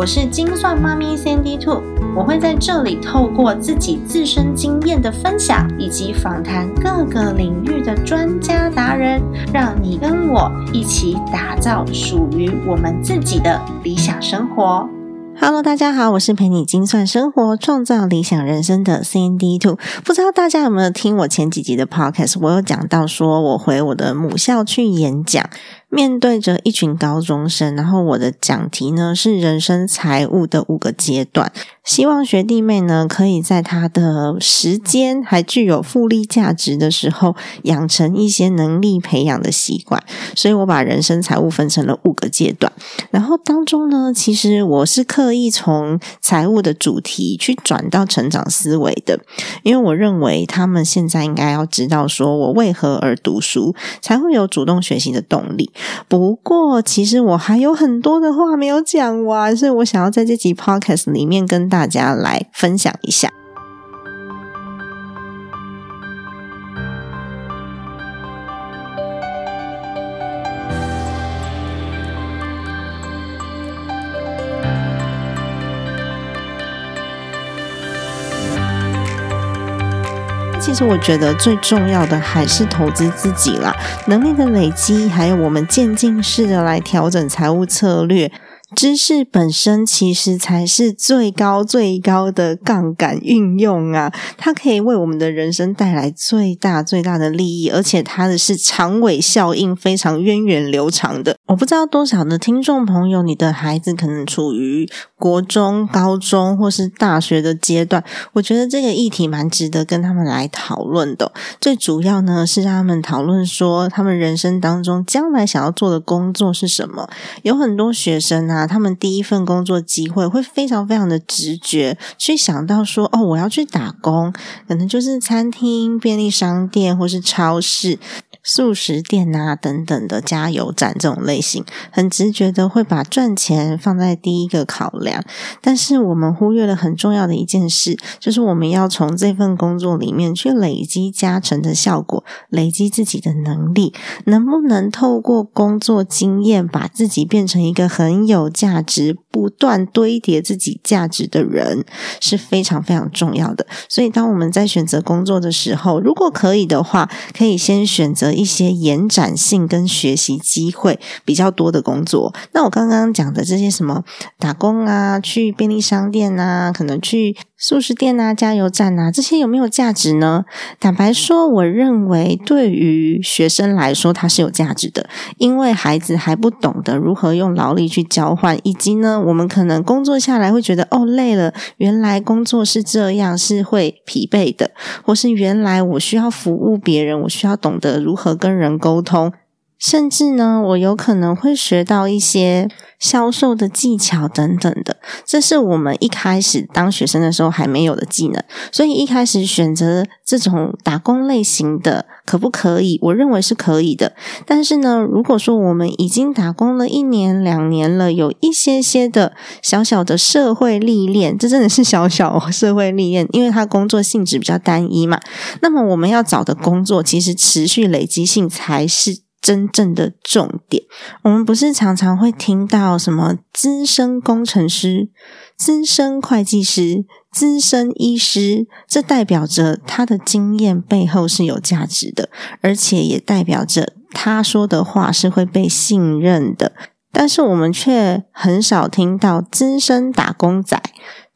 我是精算妈咪 Sandy Two，我会在这里透过自己自身经验的分享，以及访谈各个领域的专家达人，让你跟我一起打造属于我们自己的理想生活。Hello，大家好，我是陪你精算生活、创造理想人生的 Cindy Two。不知道大家有没有听我前几集的 Podcast？我有讲到说我回我的母校去演讲。面对着一群高中生，然后我的讲题呢是人生财务的五个阶段，希望学弟妹呢可以在他的时间还具有复利价值的时候，养成一些能力培养的习惯。所以我把人生财务分成了五个阶段，然后当中呢，其实我是刻意从财务的主题去转到成长思维的，因为我认为他们现在应该要知道，说我为何而读书，才会有主动学习的动力。不过，其实我还有很多的话没有讲完，所以我想要在这集 podcast 里面跟大家来分享一下。其实我觉得最重要的还是投资自己啦，能力的累积，还有我们渐进式的来调整财务策略。知识本身其实才是最高最高的杠杆运用啊！它可以为我们的人生带来最大最大的利益，而且它的是长尾效应非常源远流长的。我不知道多少的听众朋友，你的孩子可能处于国中、高中或是大学的阶段，我觉得这个议题蛮值得跟他们来讨论的。最主要呢是让他们讨论说，他们人生当中将来想要做的工作是什么。有很多学生啊。他们第一份工作机会会非常非常的直觉去想到说，哦，我要去打工，可能就是餐厅、便利商店或是超市。素食店啊，等等的加油站这种类型，很直觉的会把赚钱放在第一个考量。但是我们忽略了很重要的一件事，就是我们要从这份工作里面去累积加成的效果，累积自己的能力，能不能透过工作经验，把自己变成一个很有价值、不断堆叠自己价值的人，是非常非常重要的。所以，当我们在选择工作的时候，如果可以的话，可以先选择。一些延展性跟学习机会比较多的工作，那我刚刚讲的这些什么打工啊，去便利商店啊，可能去素食店啊、加油站啊，这些有没有价值呢？坦白说，我认为对于学生来说，它是有价值的，因为孩子还不懂得如何用劳力去交换，以及呢，我们可能工作下来会觉得哦累了，原来工作是这样，是会疲惫的，或是原来我需要服务别人，我需要懂得如和跟人沟通，甚至呢，我有可能会学到一些。销售的技巧等等的，这是我们一开始当学生的时候还没有的技能。所以一开始选择这种打工类型的，可不可以？我认为是可以的。但是呢，如果说我们已经打工了一年、两年了，有一些些的小小的社会历练，这真的是小小社会历练，因为他工作性质比较单一嘛。那么我们要找的工作，其实持续累积性才是。真正的重点，我们不是常常会听到什么资深工程师、资深会计师、资深医师，这代表着他的经验背后是有价值的，而且也代表着他说的话是会被信任的。但是我们却很少听到资深打工仔。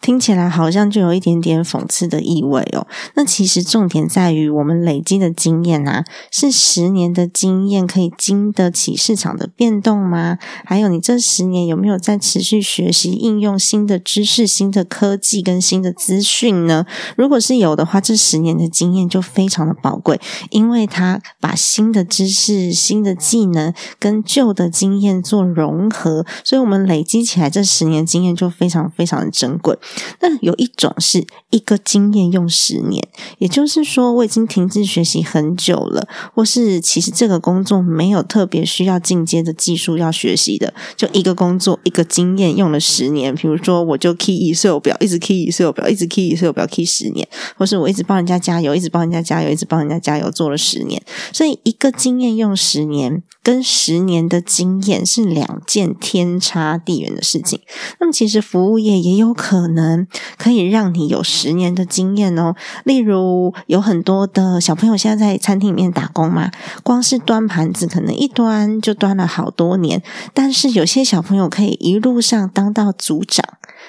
听起来好像就有一点点讽刺的意味哦。那其实重点在于我们累积的经验啊，是十年的经验可以经得起市场的变动吗？还有你这十年有没有在持续学习应用新的知识、新的科技跟新的资讯呢？如果是有的话，这十年的经验就非常的宝贵，因为它把新的知识、新的技能跟旧的经验做融合，所以我们累积起来这十年经验就非常非常的珍贵。那有一种是一个经验用十年，也就是说我已经停滞学习很久了，或是其实这个工作没有特别需要进阶的技术要学习的，就一个工作一个经验用了十年。比如说，我就 key Excel 表，一直 key Excel 表，一直 key Excel 表 key 十年，或是我一直帮人家加油，一直帮人家加油，一直帮人家加油做了十年。所以一个经验用十年，跟十年的经验是两件天差地远的事情。那么其实服务业也有可能可以让你有十年的经验哦。例如有很多的小朋友现在在餐厅里面打工嘛，光是端盘子可能一端就端了好多年。但是有些小朋友可以一路上当到组长，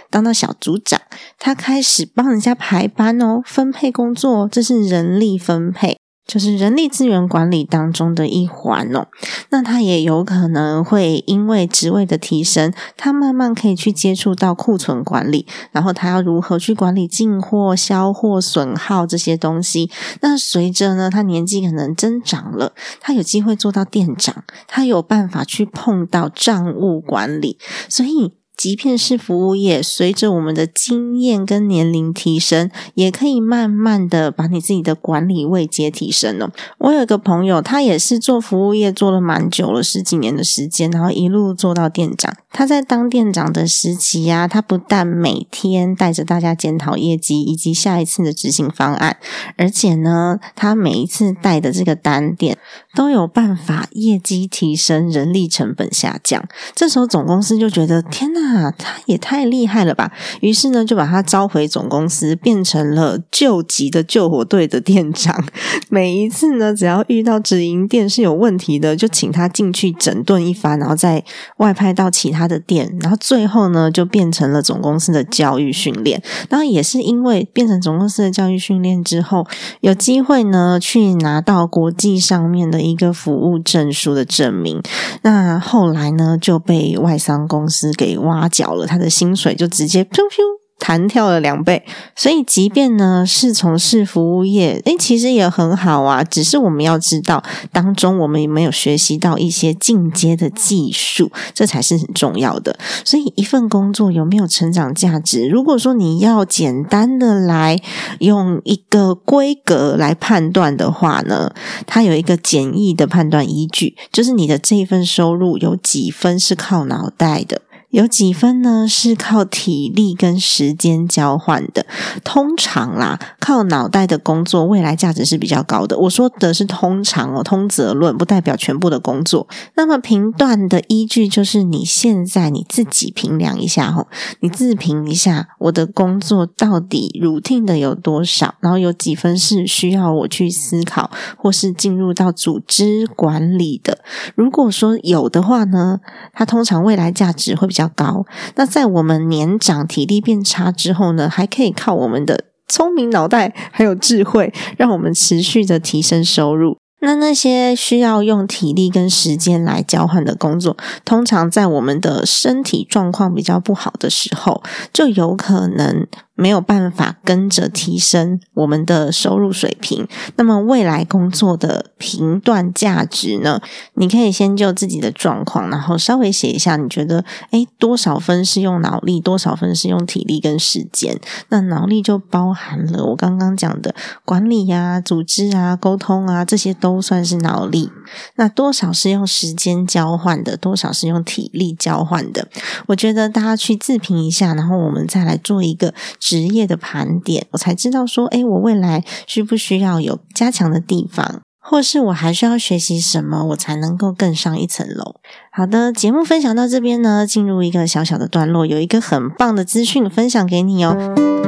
当到小组长，他开始帮人家排班哦，分配工作，这是人力分配。就是人力资源管理当中的一环哦，那他也有可能会因为职位的提升，他慢慢可以去接触到库存管理，然后他要如何去管理进货、销货、损耗这些东西。那随着呢，他年纪可能增长了，他有机会做到店长，他有办法去碰到账务管理，所以。即便是服务业，随着我们的经验跟年龄提升，也可以慢慢的把你自己的管理位阶提升哦。我有一个朋友，他也是做服务业做了蛮久了，十几年的时间，然后一路做到店长。他在当店长的时期呀，他不但每天带着大家检讨业绩以及下一次的执行方案，而且呢，他每一次带的这个单店都有办法业绩提升，人力成本下降。这时候总公司就觉得，天哪！他也太厉害了吧！于是呢，就把他招回总公司，变成了救急的救火队的店长。每一次呢，只要遇到直营店是有问题的，就请他进去整顿一番，然后再外派到其他的店。然后最后呢，就变成了总公司的教育训练。然后也是因为变成总公司的教育训练之后，有机会呢去拿到国际上面的一个服务证书的证明。那后来呢，就被外商公司给挖。角了他的薪水，就直接噗噗。弹跳了两倍，所以即便呢是从事服务业，诶，其实也很好啊。只是我们要知道当中我们有没有学习到一些进阶的技术，这才是很重要的。所以一份工作有没有成长价值？如果说你要简单的来用一个规格来判断的话呢，它有一个简易的判断依据，就是你的这一份收入有几分是靠脑袋的。有几分呢？是靠体力跟时间交换的。通常啦，靠脑袋的工作未来价值是比较高的。我说的是通常哦，通则论不代表全部的工作。那么评断的依据就是你现在你自己评量一下哦，你自评一下我的工作到底 routine 的有多少，然后有几分是需要我去思考或是进入到组织管理的。如果说有的话呢，它通常未来价值会较。高，那在我们年长、体力变差之后呢，还可以靠我们的聪明脑袋还有智慧，让我们持续的提升收入。那那些需要用体力跟时间来交换的工作，通常在我们的身体状况比较不好的时候，就有可能。没有办法跟着提升我们的收入水平，那么未来工作的评断价值呢？你可以先就自己的状况，然后稍微写一下，你觉得诶多少分是用脑力，多少分是用体力跟时间？那脑力就包含了我刚刚讲的管理呀、组织啊、沟通啊，这些都算是脑力。那多少是用时间交换的，多少是用体力交换的？我觉得大家去自评一下，然后我们再来做一个。职业的盘点，我才知道说，哎，我未来需不需要有加强的地方，或是我还需要学习什么，我才能够更上一层楼。好的，节目分享到这边呢，进入一个小小的段落，有一个很棒的资讯分享给你哦。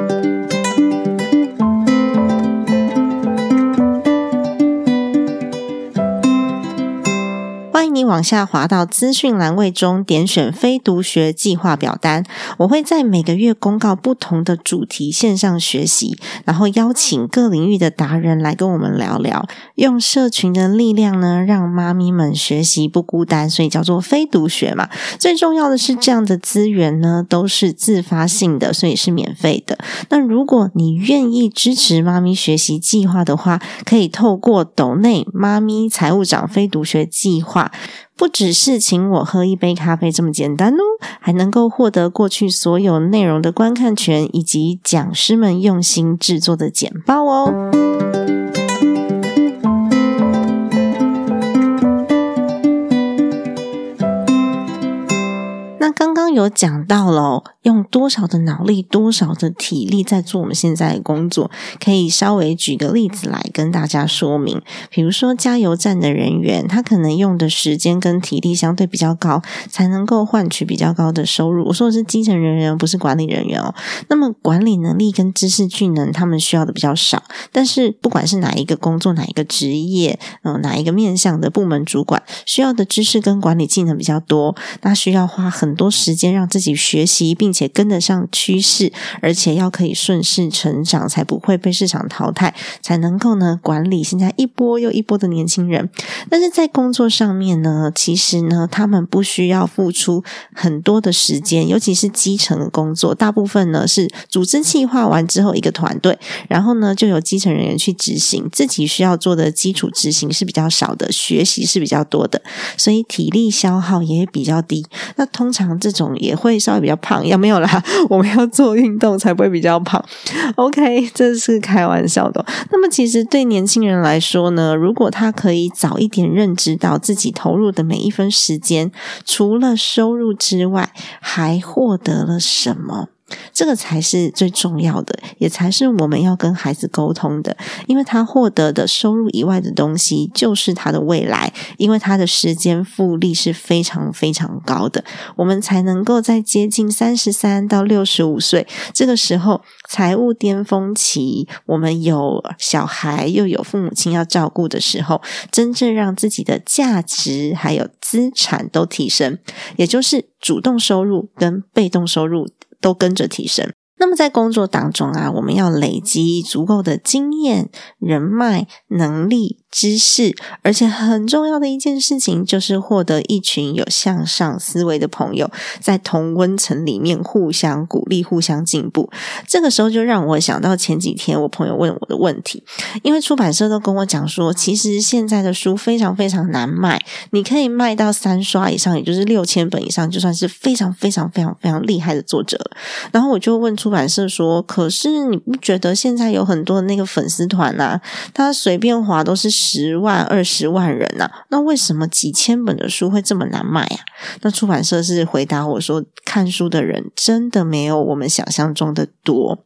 往下滑到资讯栏位中，点选非读学计划表单。我会在每个月公告不同的主题线上学习，然后邀请各领域的达人来跟我们聊聊，用社群的力量呢，让妈咪们学习不孤单。所以叫做非读学嘛。最重要的是，这样的资源呢都是自发性的，所以是免费的。那如果你愿意支持妈咪学习计划的话，可以透过抖内妈咪财务长非读学计划。不只是请我喝一杯咖啡这么简单哦，还能够获得过去所有内容的观看权，以及讲师们用心制作的简报哦。刚刚有讲到了，用多少的脑力、多少的体力在做我们现在的工作，可以稍微举个例子来跟大家说明。比如说，加油站的人员，他可能用的时间跟体力相对比较高，才能够换取比较高的收入。我说的是基层人员，不是管理人员哦。那么，管理能力跟知识技能，他们需要的比较少。但是，不管是哪一个工作、哪一个职业，嗯，哪一个面向的部门主管，需要的知识跟管理技能比较多，那需要花很多。时间让自己学习，并且跟得上趋势，而且要可以顺势成长，才不会被市场淘汰，才能够呢管理现在一波又一波的年轻人。但是在工作上面呢，其实呢，他们不需要付出很多的时间，尤其是基层的工作，大部分呢是组织计划完之后一个团队，然后呢就有基层人员去执行，自己需要做的基础执行是比较少的，学习是比较多的，所以体力消耗也比较低。那通常。这种也会稍微比较胖，要没有啦。我们要做运动才不会比较胖。OK，这是开玩笑的。那么，其实对年轻人来说呢，如果他可以早一点认知到自己投入的每一分时间，除了收入之外，还获得了什么？这个才是最重要的，也才是我们要跟孩子沟通的。因为他获得的收入以外的东西，就是他的未来。因为他的时间复利是非常非常高的，我们才能够在接近三十三到六十五岁这个时候，财务巅峰期，我们有小孩又有父母亲要照顾的时候，真正让自己的价值还有资产都提升，也就是主动收入跟被动收入。都跟着提升。那么在工作当中啊，我们要累积足够的经验、人脉、能力。知识，而且很重要的一件事情就是获得一群有向上思维的朋友，在同温层里面互相鼓励、互相进步。这个时候就让我想到前几天我朋友问我的问题，因为出版社都跟我讲说，其实现在的书非常非常难卖，你可以卖到三刷以上，也就是六千本以上，就算是非常非常非常非常厉害的作者。然后我就问出版社说：“可是你不觉得现在有很多那个粉丝团啊，他随便划都是？”十万、二十万人呐，那为什么几千本的书会这么难卖呀？那出版社是回答我说：“看书的人真的没有我们想象中的多。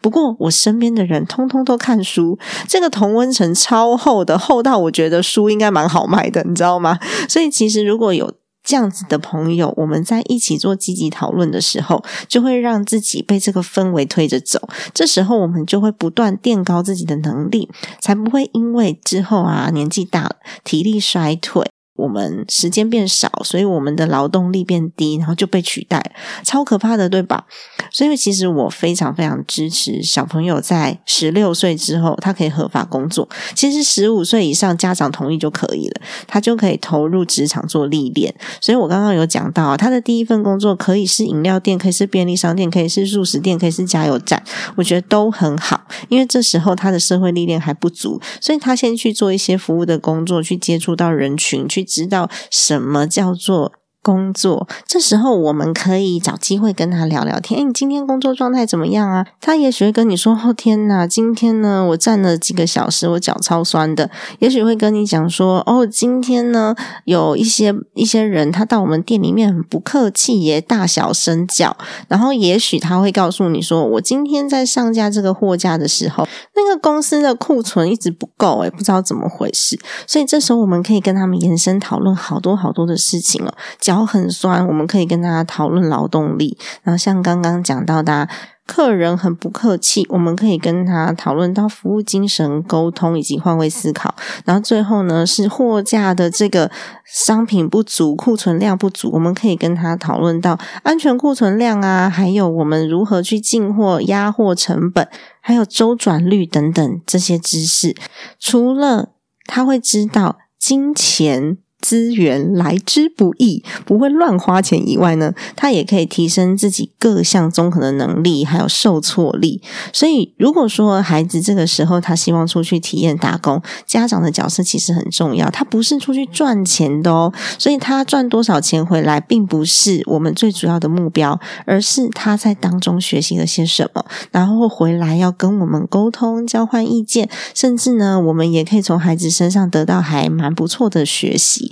不过我身边的人通通都看书，这个同温层超厚的，厚到我觉得书应该蛮好卖的，你知道吗？所以其实如果有。”这样子的朋友，我们在一起做积极讨论的时候，就会让自己被这个氛围推着走。这时候，我们就会不断垫高自己的能力，才不会因为之后啊年纪大了，体力衰退。我们时间变少，所以我们的劳动力变低，然后就被取代，超可怕的，对吧？所以其实我非常非常支持小朋友在十六岁之后，他可以合法工作。其实十五岁以上，家长同意就可以了，他就可以投入职场做历练。所以我刚刚有讲到，他的第一份工作可以是饮料店，可以是便利商店，可以是素食店，可以是加油站，我觉得都很好。因为这时候他的社会历练还不足，所以他先去做一些服务的工作，去接触到人群，去。知道什么叫做？工作，这时候我们可以找机会跟他聊聊天。哎，你今天工作状态怎么样啊？他也许会跟你说：“哦，天哪，今天呢，我站了几个小时，我脚超酸的。”也许会跟你讲说：“哦，今天呢，有一些一些人他到我们店里面很不客气，也大小声叫。”然后也许他会告诉你说：“我今天在上架这个货架的时候，那个公司的库存一直不够，哎，不知道怎么回事。”所以这时候我们可以跟他们延伸讨论好多好多的事情了。脚很酸，我们可以跟大家讨论劳动力。然后像刚刚讲到的，客人很不客气，我们可以跟他讨论到服务精神、沟通以及换位思考。然后最后呢，是货架的这个商品不足、库存量不足，我们可以跟他讨论到安全库存量啊，还有我们如何去进货、压货成本，还有周转率等等这些知识。除了他会知道金钱。资源来之不易，不会乱花钱以外呢，他也可以提升自己各项综合的能力，还有受挫力。所以，如果说孩子这个时候他希望出去体验打工，家长的角色其实很重要。他不是出去赚钱的哦，所以他赚多少钱回来，并不是我们最主要的目标，而是他在当中学习了些什么，然后回来要跟我们沟通、交换意见，甚至呢，我们也可以从孩子身上得到还蛮不错的学习。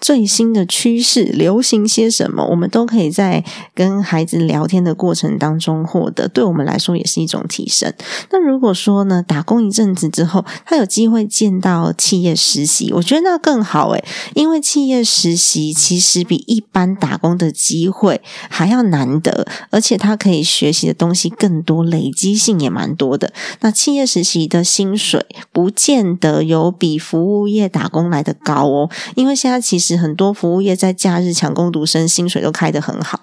最新的趋势流行些什么，我们都可以在跟孩子聊天的过程当中获得，对我们来说也是一种提升。那如果说呢，打工一阵子之后，他有机会见到企业实习，我觉得那更好诶，因为企业实习其实比一般打工的机会还要难得，而且他可以学习的东西更多，累积性也蛮多的。那企业实习的薪水不见得有比服务业打工来的高哦，因为现在其实。很多服务业在假日抢工独生，薪水都开得很好，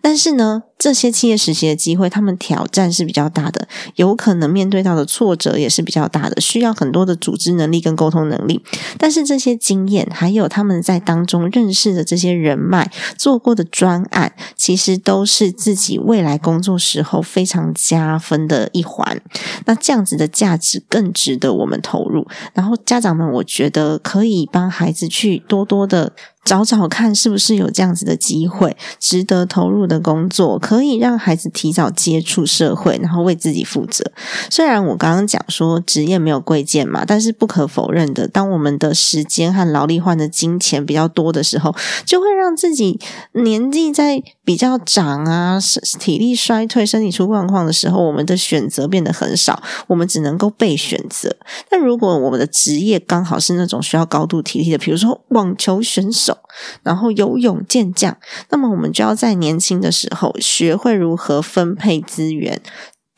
但是呢。这些企业实习的机会，他们挑战是比较大的，有可能面对到的挫折也是比较大的，需要很多的组织能力跟沟通能力。但是这些经验，还有他们在当中认识的这些人脉、做过的专案，其实都是自己未来工作时候非常加分的一环。那这样子的价值更值得我们投入。然后家长们，我觉得可以帮孩子去多多的。找找看，是不是有这样子的机会，值得投入的工作，可以让孩子提早接触社会，然后为自己负责。虽然我刚刚讲说职业没有贵贱嘛，但是不可否认的，当我们的时间和劳力换的金钱比较多的时候，就会让自己年纪在比较长啊，体力衰退、身体出状况的时候，我们的选择变得很少，我们只能够被选择。但如果我们的职业刚好是那种需要高度体力的，比如说网球选手。然后游泳健将，那么我们就要在年轻的时候学会如何分配资源。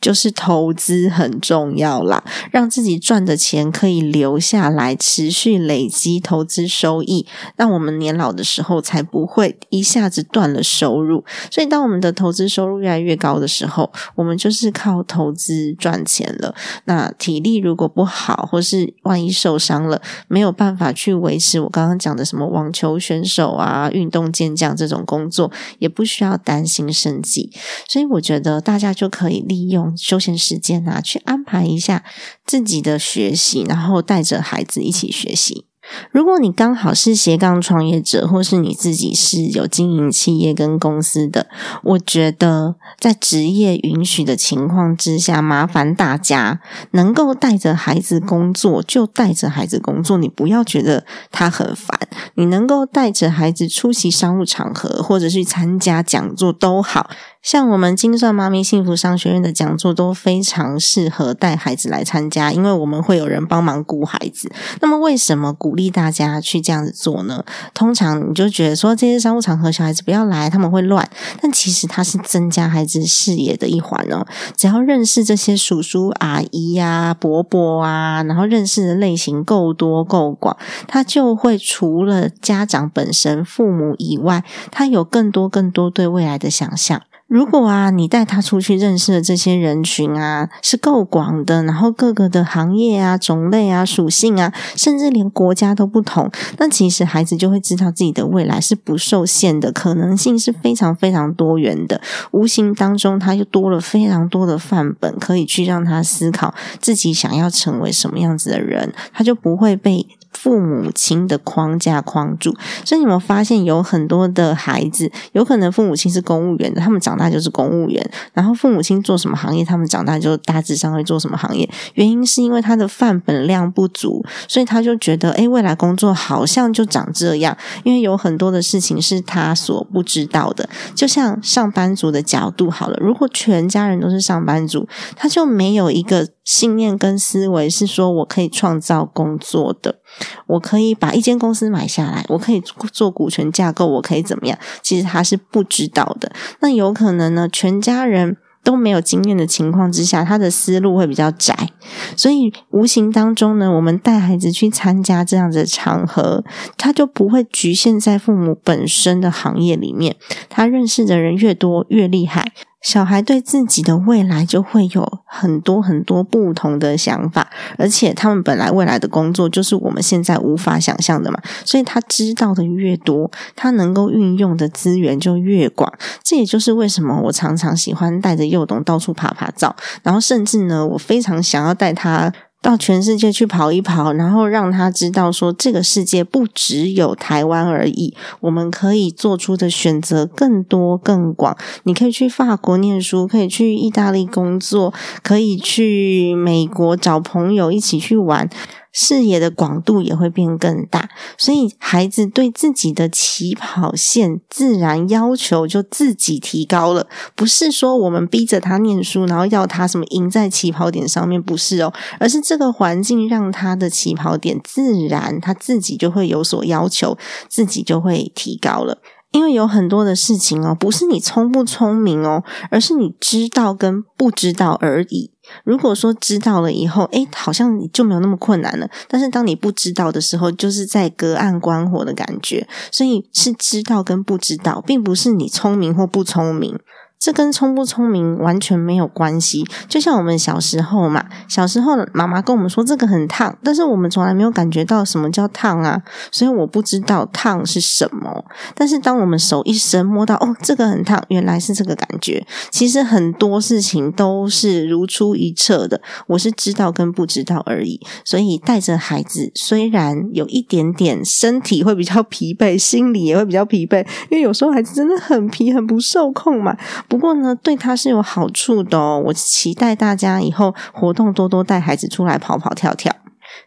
就是投资很重要啦，让自己赚的钱可以留下来，持续累积投资收益，让我们年老的时候才不会一下子断了收入。所以，当我们的投资收入越来越高的时候，我们就是靠投资赚钱了。那体力如果不好，或是万一受伤了，没有办法去维持我刚刚讲的什么网球选手啊、运动健将这种工作，也不需要担心生计。所以，我觉得大家就可以利用。休闲时间啊，去安排一下自己的学习，然后带着孩子一起学习。如果你刚好是斜杠创业者，或是你自己是有经营企业跟公司的，我觉得在职业允许的情况之下，麻烦大家能够带着孩子工作就带着孩子工作，你不要觉得他很烦。你能够带着孩子出席商务场合，或者去参加讲座都好。像我们精算妈咪幸福商学院的讲座都非常适合带孩子来参加，因为我们会有人帮忙顾孩子。那么，为什么鼓励大家去这样子做呢？通常你就觉得说这些商务场合小孩子不要来，他们会乱。但其实它是增加孩子视野的一环哦。只要认识这些叔叔阿姨呀、伯伯啊，然后认识的类型够多够广，他就会除了家长本身、父母以外，他有更多更多对未来的想象。如果啊，你带他出去认识的这些人群啊，是够广的，然后各个的行业啊、种类啊、属性啊，甚至连国家都不同，那其实孩子就会知道自己的未来是不受限的，可能性是非常非常多元的。无形当中，他就多了非常多的范本，可以去让他思考自己想要成为什么样子的人，他就不会被。父母亲的框架框住，所以你们发现有很多的孩子，有可能父母亲是公务员的，他们长大就是公务员；然后父母亲做什么行业，他们长大就大致上会做什么行业。原因是因为他的范本量不足，所以他就觉得，哎，未来工作好像就长这样。因为有很多的事情是他所不知道的。就像上班族的角度好了，如果全家人都是上班族，他就没有一个。信念跟思维是说，我可以创造工作的，我可以把一间公司买下来，我可以做股权架构，我可以怎么样？其实他是不知道的。那有可能呢，全家人都没有经验的情况之下，他的思路会比较窄。所以无形当中呢，我们带孩子去参加这样的场合，他就不会局限在父母本身的行业里面。他认识的人越多，越厉害。小孩对自己的未来就会有很多很多不同的想法，而且他们本来未来的工作就是我们现在无法想象的嘛，所以他知道的越多，他能够运用的资源就越广。这也就是为什么我常常喜欢带着幼童到处爬爬照，然后甚至呢，我非常想要带他。到全世界去跑一跑，然后让他知道说，这个世界不只有台湾而已，我们可以做出的选择更多更广。你可以去法国念书，可以去意大利工作，可以去美国找朋友一起去玩。视野的广度也会变更大，所以孩子对自己的起跑线自然要求就自己提高了。不是说我们逼着他念书，然后要他什么赢在起跑点上面，不是哦，而是这个环境让他的起跑点自然他自己就会有所要求，自己就会提高了。因为有很多的事情哦，不是你聪不聪明哦，而是你知道跟不知道而已。如果说知道了以后，诶，好像就没有那么困难了。但是当你不知道的时候，就是在隔岸观火的感觉。所以是知道跟不知道，并不是你聪明或不聪明。这跟聪不聪明完全没有关系，就像我们小时候嘛，小时候妈妈跟我们说这个很烫，但是我们从来没有感觉到什么叫烫啊，所以我不知道烫是什么。但是当我们手一伸摸到哦，这个很烫，原来是这个感觉。其实很多事情都是如出一辙的，我是知道跟不知道而已。所以带着孩子，虽然有一点点身体会比较疲惫，心里也会比较疲惫，因为有时候孩子真的很皮，很不受控嘛。不过呢，对他是有好处的哦。我期待大家以后活动多多带孩子出来跑跑跳跳，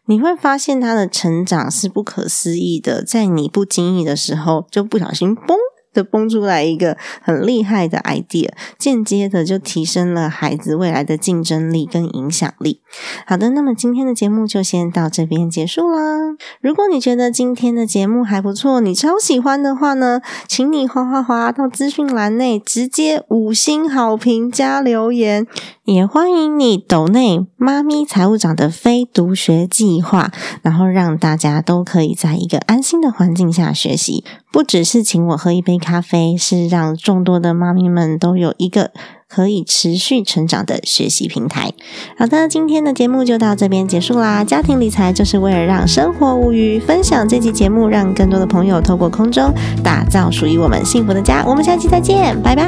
你会发现他的成长是不可思议的。在你不经意的时候，就不小心嘣。就蹦出来一个很厉害的 idea，间接的就提升了孩子未来的竞争力跟影响力。好的，那么今天的节目就先到这边结束啦。如果你觉得今天的节目还不错，你超喜欢的话呢，请你滑滑滑到资讯栏内直接五星好评加留言，也欢迎你抖内妈咪财务长的非读学计划，然后让大家都可以在一个安心的环境下学习。不只是请我喝一杯咖啡，是让众多的妈咪们都有一个可以持续成长的学习平台。好的，今天的节目就到这边结束啦。家庭理财就是为了让生活无虞，分享这期节目，让更多的朋友透过空中打造属于我们幸福的家。我们下期再见，拜拜。